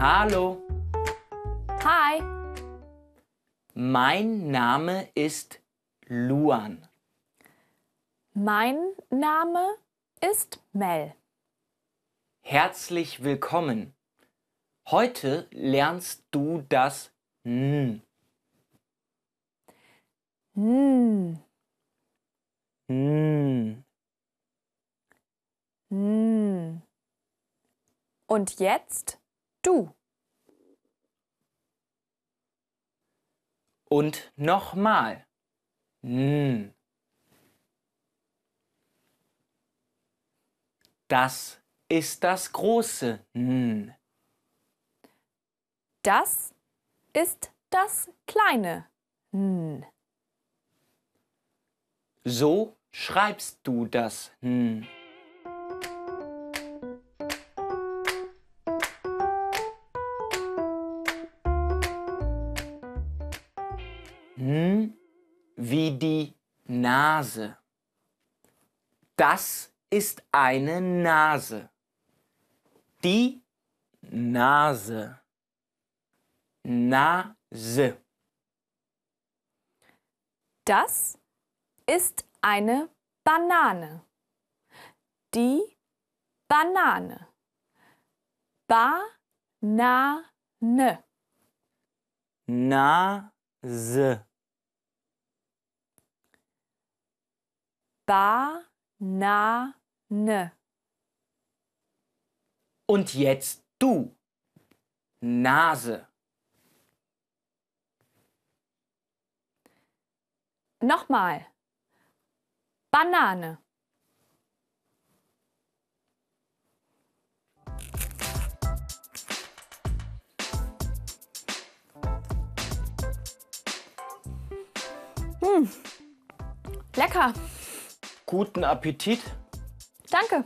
Hallo, Hi, mein Name ist Luan. mein Name ist Mel. Herzlich willkommen. Heute lernst du das N. N, N. N. Und jetzt du. Und nochmal. N. Das ist das große N. Das ist das kleine N. So schreibst du das N. N wie die Nase. Das ist eine Nase. Die Nase. Nase. Das ist eine Banane. Die Banane. Banane. Nase. Banane. Und jetzt du. Nase. Nochmal. Banane. Hm. Lecker. Guten Appetit. Danke.